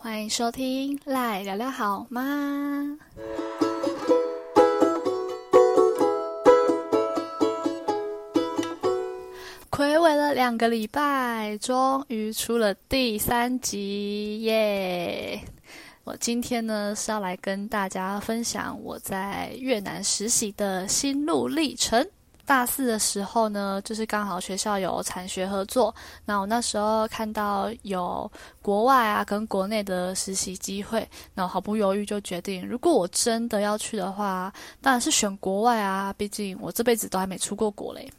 欢迎收听，来聊聊好吗？暌违了两个礼拜，终于出了第三集耶！我今天呢是要来跟大家分享我在越南实习的心路历程。大四的时候呢，就是刚好学校有产学合作，那我那时候看到有国外啊跟国内的实习机会，那我毫不犹豫就决定，如果我真的要去的话，当然是选国外啊，毕竟我这辈子都还没出过国嘞。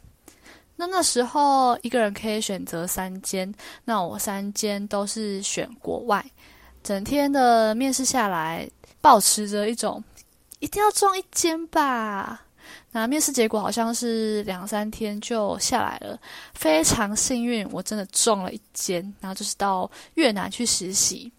那那时候一个人可以选择三间，那我三间都是选国外，整天的面试下来，保持着一种一定要中一间吧。那面试结果好像是两三天就下来了，非常幸运，我真的中了一间，然后就是到越南去实习，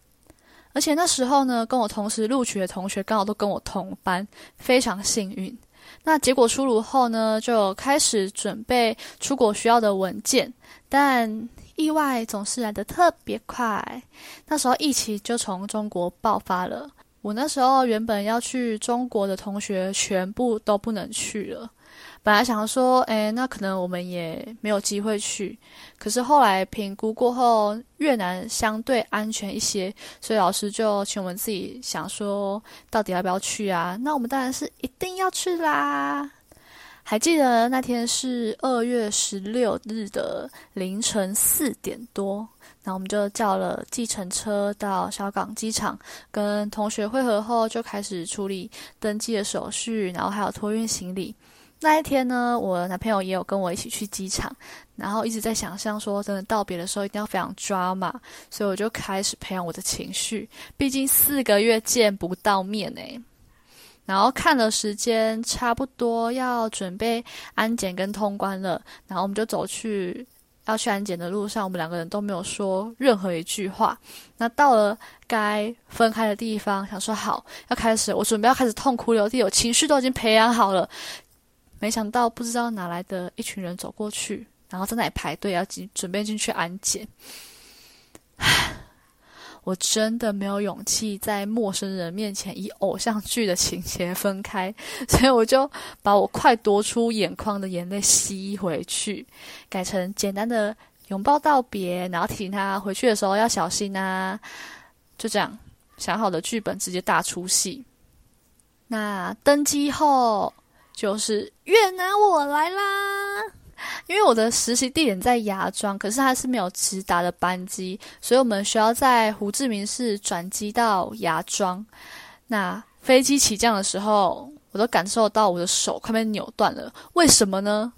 而且那时候呢，跟我同时录取的同学刚好都跟我同班，非常幸运。那结果出炉后呢，就开始准备出国需要的文件，但意外总是来得特别快，那时候疫情就从中国爆发了。我那时候原本要去中国的同学全部都不能去了，本来想说，哎，那可能我们也没有机会去。可是后来评估过后，越南相对安全一些，所以老师就请我们自己想说，到底要不要去啊？那我们当然是一定要去啦！还记得那天是二月十六日的凌晨四点多。然后我们就叫了计程车到小港机场，跟同学会合后，就开始处理登记的手续，然后还有托运行李。那一天呢，我男朋友也有跟我一起去机场，然后一直在想象说，真的道别的时候一定要非常抓马，所以我就开始培养我的情绪。毕竟四个月见不到面诶。然后看了时间，差不多要准备安检跟通关了，然后我们就走去。要去安检的路上，我们两个人都没有说任何一句话。那到了该分开的地方，想说好要开始，我准备要开始痛哭流涕，我情绪都已经培养好了。没想到不知道哪来的一群人走过去，然后在那里排队要进准备进去安检。我真的没有勇气在陌生人面前以偶像剧的情节分开，所以我就把我快夺出眼眶的眼泪吸回去，改成简单的拥抱道别，然后提醒他回去的时候要小心啊。就这样，想好的剧本直接大出戏。那登机后就是越南，我来啦。因为我的实习地点在芽庄，可是它是没有直达的班机，所以我们需要在胡志明市转机到芽庄。那飞机起降的时候，我都感受到我的手快被扭断了。为什么呢？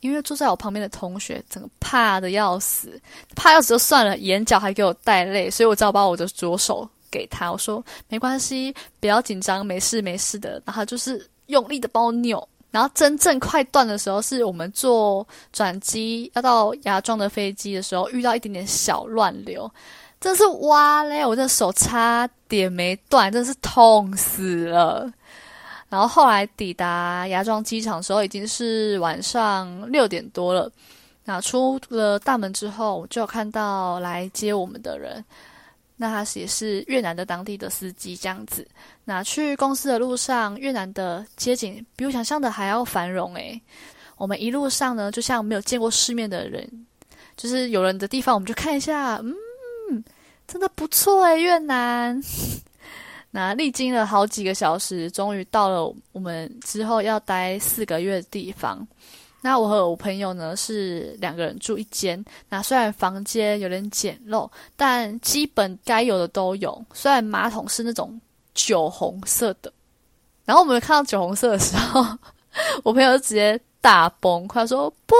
因为坐在我旁边的同学，整个怕的要死，怕要死就算了，眼角还给我带泪，所以我只好把我的左手给他，我说没关系，不要紧张，没事没事的。然后就是用力的帮我扭。然后真正快断的时候，是我们坐转机要到芽庄的飞机的时候，遇到一点点小乱流，真是哇嘞！我的手差点没断，真是痛死了。然后后来抵达芽庄机场的时候，已经是晚上六点多了。那出了大门之后，就看到来接我们的人。那他也是越南的当地的司机这样子。那去公司的路上，越南的街景比我想象的还要繁荣诶。我们一路上呢，就像没有见过世面的人，就是有人的地方我们就看一下，嗯，真的不错诶，越南。那历经了好几个小时，终于到了我们之后要待四个月的地方。那我和我朋友呢是两个人住一间。那虽然房间有点简陋，但基本该有的都有。虽然马桶是那种酒红色的，然后我们看到酒红色的时候，我朋友直接大崩溃，说：“不，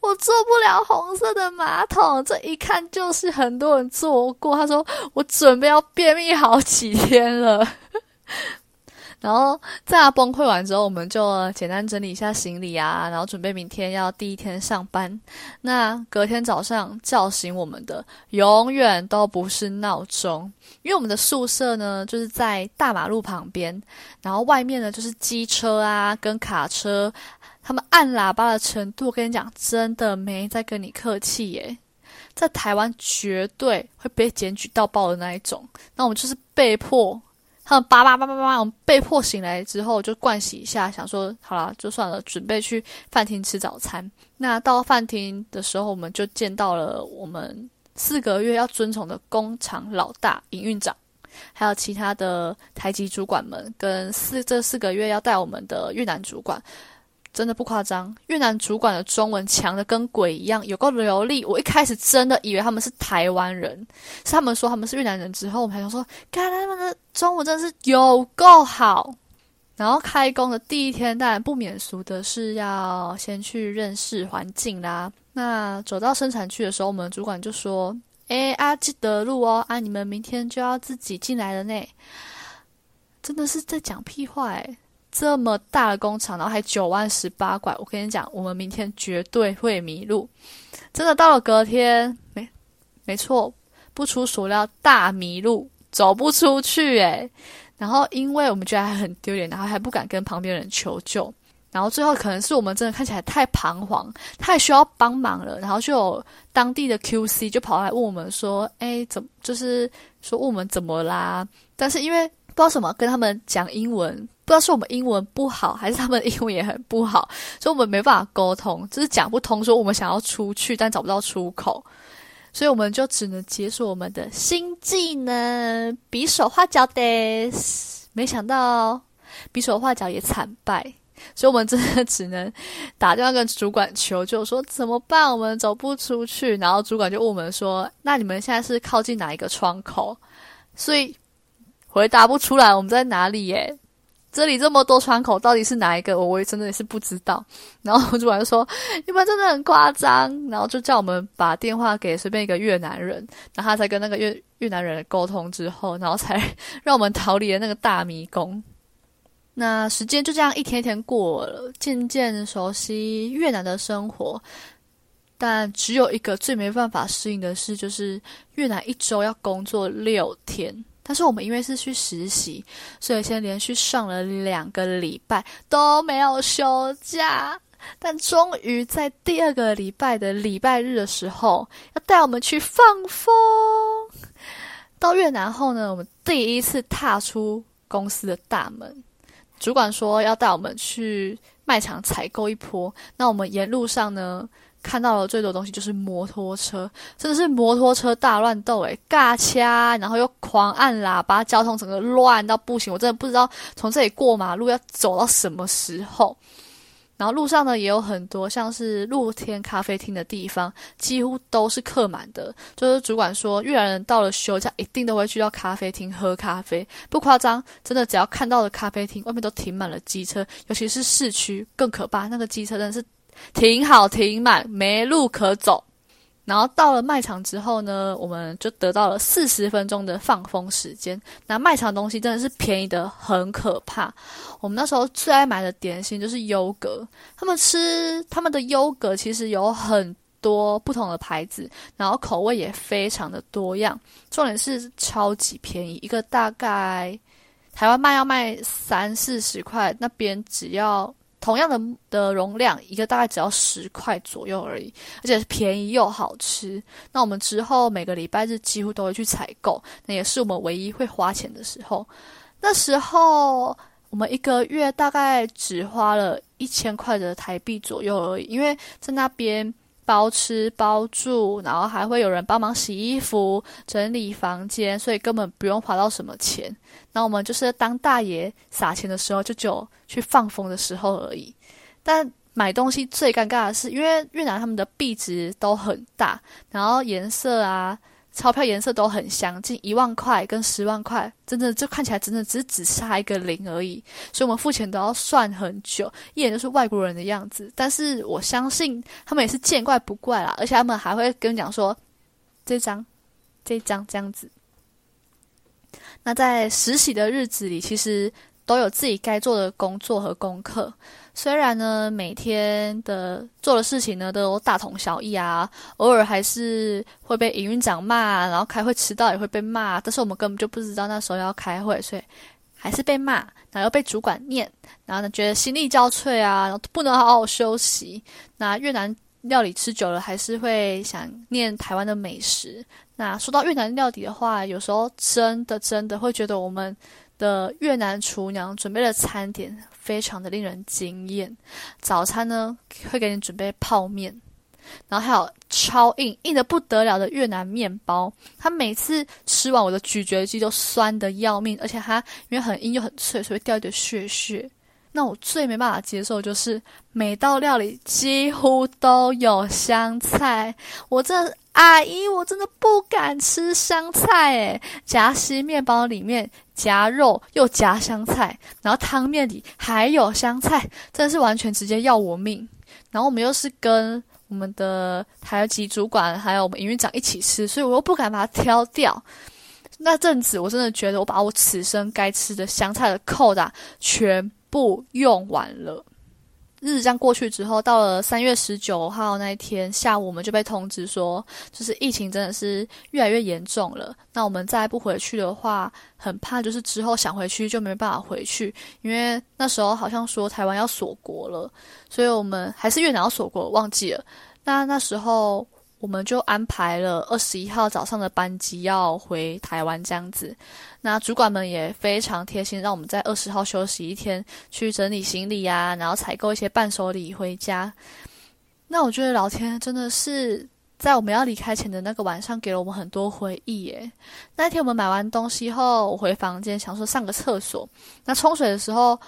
我坐不了红色的马桶，这一看就是很多人坐过。”他说：“我准备要便秘好几天了。” 然后在他崩溃完之后，我们就简单整理一下行李啊，然后准备明天要第一天上班。那隔天早上叫醒我们的，永远都不是闹钟，因为我们的宿舍呢就是在大马路旁边，然后外面呢就是机车啊跟卡车，他们按喇叭的程度，跟你讲，真的没在跟你客气耶。在台湾绝对会被检举到爆的那一种。那我们就是被迫，他们叭叭叭叭叭，我们被迫醒来之后就灌洗一下，想说好了就算了，准备去饭厅吃早餐。那到饭厅的时候，我们就见到了我们四个月要遵从的工厂老大营运长。还有其他的台籍主管们，跟四这四个月要带我们的越南主管，真的不夸张。越南主管的中文强的跟鬼一样，有够流利。我一开始真的以为他们是台湾人，是他们说他们是越南人之后，我们才想说，看他们的中文真是有够好。然后开工的第一天，当然不免俗的是要先去认识环境啦。那走到生产区的时候，我们主管就说。哎啊，记得路哦！啊，你们明天就要自己进来了呢。真的是在讲屁话哎！这么大的工厂，然后还九弯十八拐，我跟你讲，我们明天绝对会迷路。真的到了隔天，没没错，不出所料，大迷路，走不出去哎。然后因为我们觉得还很丢脸，然后还不敢跟旁边人求救。然后最后可能是我们真的看起来太彷徨，太需要帮忙了。然后就有当地的 QC 就跑来问我们说：“哎，怎就是说问我们怎么啦？”但是因为不知道什么跟他们讲英文，不知道是我们英文不好，还是他们英文也很不好，所以我们没办法沟通，就是讲不通。说我们想要出去，但找不到出口，所以我们就只能解锁我们的新技能——比手画脚的。没想到比手画脚也惨败。所以，我们真的只能打电话跟主管求救，说怎么办？我们走不出去。然后主管就问我们说：“那你们现在是靠近哪一个窗口？”所以回答不出来，我们在哪里？耶？这里这么多窗口，到底是哪一个？我我也真的也是不知道。然后主管就说：“你们真的很夸张。”然后就叫我们把电话给随便一个越南人，然后他才跟那个越越南人沟通之后，然后才 让我们逃离了那个大迷宫。那时间就这样一天一天过了，渐渐熟悉越南的生活，但只有一个最没办法适应的事，就是越南一周要工作六天。但是我们因为是去实习，所以先连续上了两个礼拜都没有休假。但终于在第二个礼拜的礼拜日的时候，要带我们去放风。到越南后呢，我们第一次踏出公司的大门。主管说要带我们去卖场采购一波，那我们沿路上呢看到了最多东西就是摩托车，真的是摩托车大乱斗诶，尬掐，然后又狂按喇叭，交通整个乱到不行，我真的不知道从这里过马路要走到什么时候。然后路上呢也有很多像是露天咖啡厅的地方，几乎都是客满的。就是主管说，越南人到了休假一定都会去到咖啡厅喝咖啡，不夸张，真的只要看到的咖啡厅外面都停满了机车，尤其是市区更可怕，那个机车真的是停好停满，没路可走。然后到了卖场之后呢，我们就得到了四十分钟的放风时间。那卖场东西真的是便宜的很可怕。我们那时候最爱买的点心就是优格，他们吃他们的优格其实有很多不同的牌子，然后口味也非常的多样。重点是超级便宜，一个大概台湾卖要卖三四十块，那边只要。同样的的容量，一个大概只要十块左右而已，而且是便宜又好吃。那我们之后每个礼拜日几乎都会去采购，那也是我们唯一会花钱的时候。那时候我们一个月大概只花了一千块的台币左右而已，因为在那边。包吃包住，然后还会有人帮忙洗衣服、整理房间，所以根本不用花到什么钱。那我们就是当大爷撒钱的时候，就只有去放风的时候而已。但买东西最尴尬的是，因为越南他们的币值都很大，然后颜色啊。钞票颜色都很相近，一万块跟十万块，真的就看起来真的只只差一个零而已，所以我们付钱都要算很久，一眼就是外国人的样子。但是我相信他们也是见怪不怪啦，而且他们还会跟你讲说这张、这张这样子。那在实习的日子里，其实都有自己该做的工作和功课。虽然呢，每天的做的事情呢都大同小异啊，偶尔还是会被营运长骂，然后开会迟到也会被骂，但是我们根本就不知道那时候要开会，所以还是被骂，然后被主管念，然后呢觉得心力交瘁啊，然后不能好好休息。那越南料理吃久了，还是会想念台湾的美食。那说到越南料理的话，有时候真的真的会觉得我们的越南厨娘准备的餐点非常的令人惊艳。早餐呢，会给你准备泡面。然后还有超硬硬的不得了的越南面包，它每次吃完我的咀嚼肌都酸的要命，而且它因为很硬又很脆，所以掉一点血血。那我最没办法接受就是每道料理几乎都有香菜，我这阿姨我真的不敢吃香菜诶，夹西面包里面夹肉又夹香菜，然后汤面里还有香菜，真的是完全直接要我命。然后我们又是跟我们的台籍主管还有我们营运长一起吃，所以我又不敢把它挑掉。那阵子我真的觉得我把我此生该吃的香菜的扣打全部用完了。日子这样过去之后，到了三月十九号那一天下午，我们就被通知说，就是疫情真的是越来越严重了。那我们再不回去的话，很怕就是之后想回去就没办法回去，因为那时候好像说台湾要锁国了，所以我们还是越南要锁国，忘记了。那那时候。我们就安排了二十一号早上的班机要回台湾这样子，那主管们也非常贴心，让我们在二十号休息一天，去整理行李啊，然后采购一些伴手礼回家。那我觉得老天真的是在我们要离开前的那个晚上，给了我们很多回忆耶。那天我们买完东西后，我回房间想说上个厕所，那冲水的时候。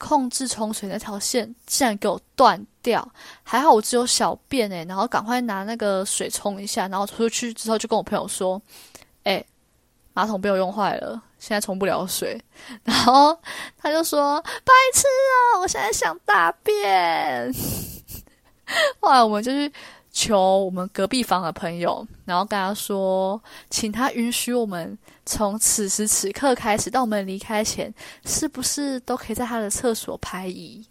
控制冲水那条线竟然给我断掉，还好我只有小便诶，然后赶快拿那个水冲一下，然后出去之后就跟我朋友说：“哎，马桶被我用坏了，现在冲不了水。”然后他就说：“白痴啊，我现在想大便。” 后来我们就去。求我们隔壁房的朋友，然后跟他说，请他允许我们从此时此刻开始到我们离开前，是不是都可以在他的厕所拍遗？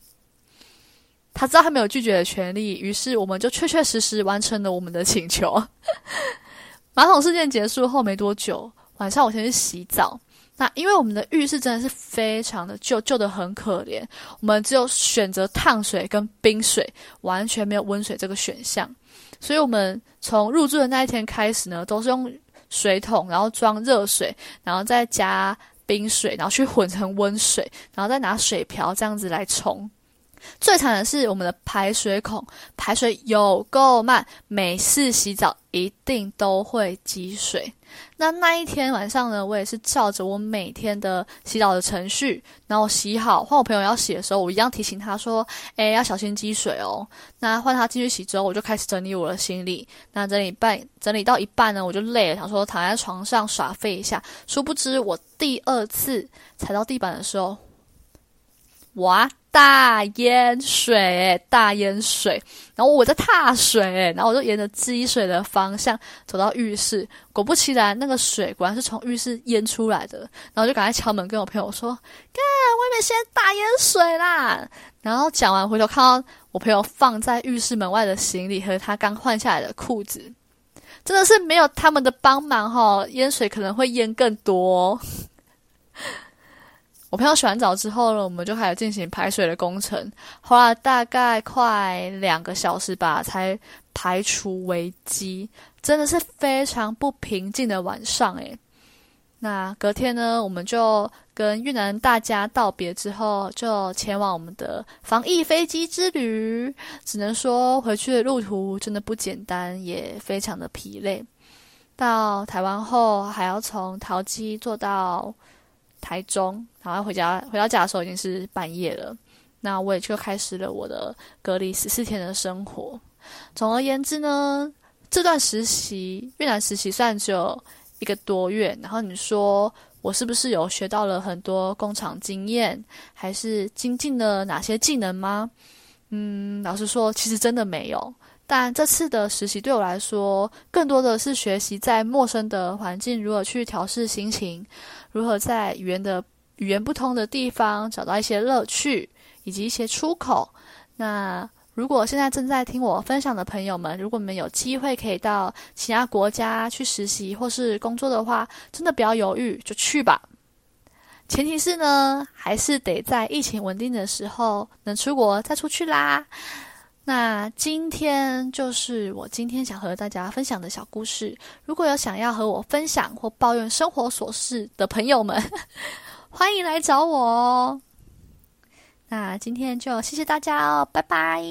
他知道他没有拒绝的权利，于是我们就确确实实完成了我们的请求。马桶事件结束后没多久，晚上我先去洗澡。那因为我们的浴室真的是非常的旧，旧的很可怜，我们只有选择烫水跟冰水，完全没有温水这个选项。所以，我们从入住的那一天开始呢，都是用水桶，然后装热水，然后再加冰水，然后去混成温水，然后再拿水瓢这样子来冲。最惨的是我们的排水孔排水有够慢，每次洗澡一定都会积水。那那一天晚上呢，我也是照着我每天的洗澡的程序，然后洗好换我朋友要洗的时候，我一样提醒他说：“哎，要小心积水哦。”那换他进去洗之后，我就开始整理我的行李。那整理半整理到一半呢，我就累了，想说躺在床上耍废一下。殊不知我第二次踩到地板的时候，哇！大淹水，大淹水！然后我在踏水，然后我就沿着积水的方向走到浴室，果不其然，那个水果然是从浴室淹出来的。然后就赶快敲门，跟我朋友说：“看，外面现在大淹水啦！”然后讲完，回头看到我朋友放在浴室门外的行李和他刚换下来的裤子，真的是没有他们的帮忙哈，淹水可能会淹更多。我朋友洗完澡之后呢，我们就开始进行排水的工程，花了大概快两个小时吧，才排除危机。真的是非常不平静的晚上诶。那隔天呢，我们就跟越南大家道别之后，就前往我们的防疫飞机之旅。只能说回去的路途真的不简单，也非常的疲累。到台湾后，还要从桃机坐到。台中，然后回家回到家的时候已经是半夜了。那我也就开始了我的隔离十四天的生活。总而言之呢，这段实习越南实习算只有一个多月。然后你说我是不是有学到了很多工厂经验，还是精进了哪些技能吗？嗯，老实说，其实真的没有。但这次的实习对我来说，更多的是学习在陌生的环境如何去调试心情，如何在语言的语言不通的地方找到一些乐趣以及一些出口。那如果现在正在听我分享的朋友们，如果你们有机会可以到其他国家去实习或是工作的话，真的不要犹豫，就去吧。前提是呢，还是得在疫情稳定的时候能出国再出去啦。那今天就是我今天想和大家分享的小故事。如果有想要和我分享或抱怨生活琐事的朋友们，欢迎来找我哦。那今天就谢谢大家哦，拜拜。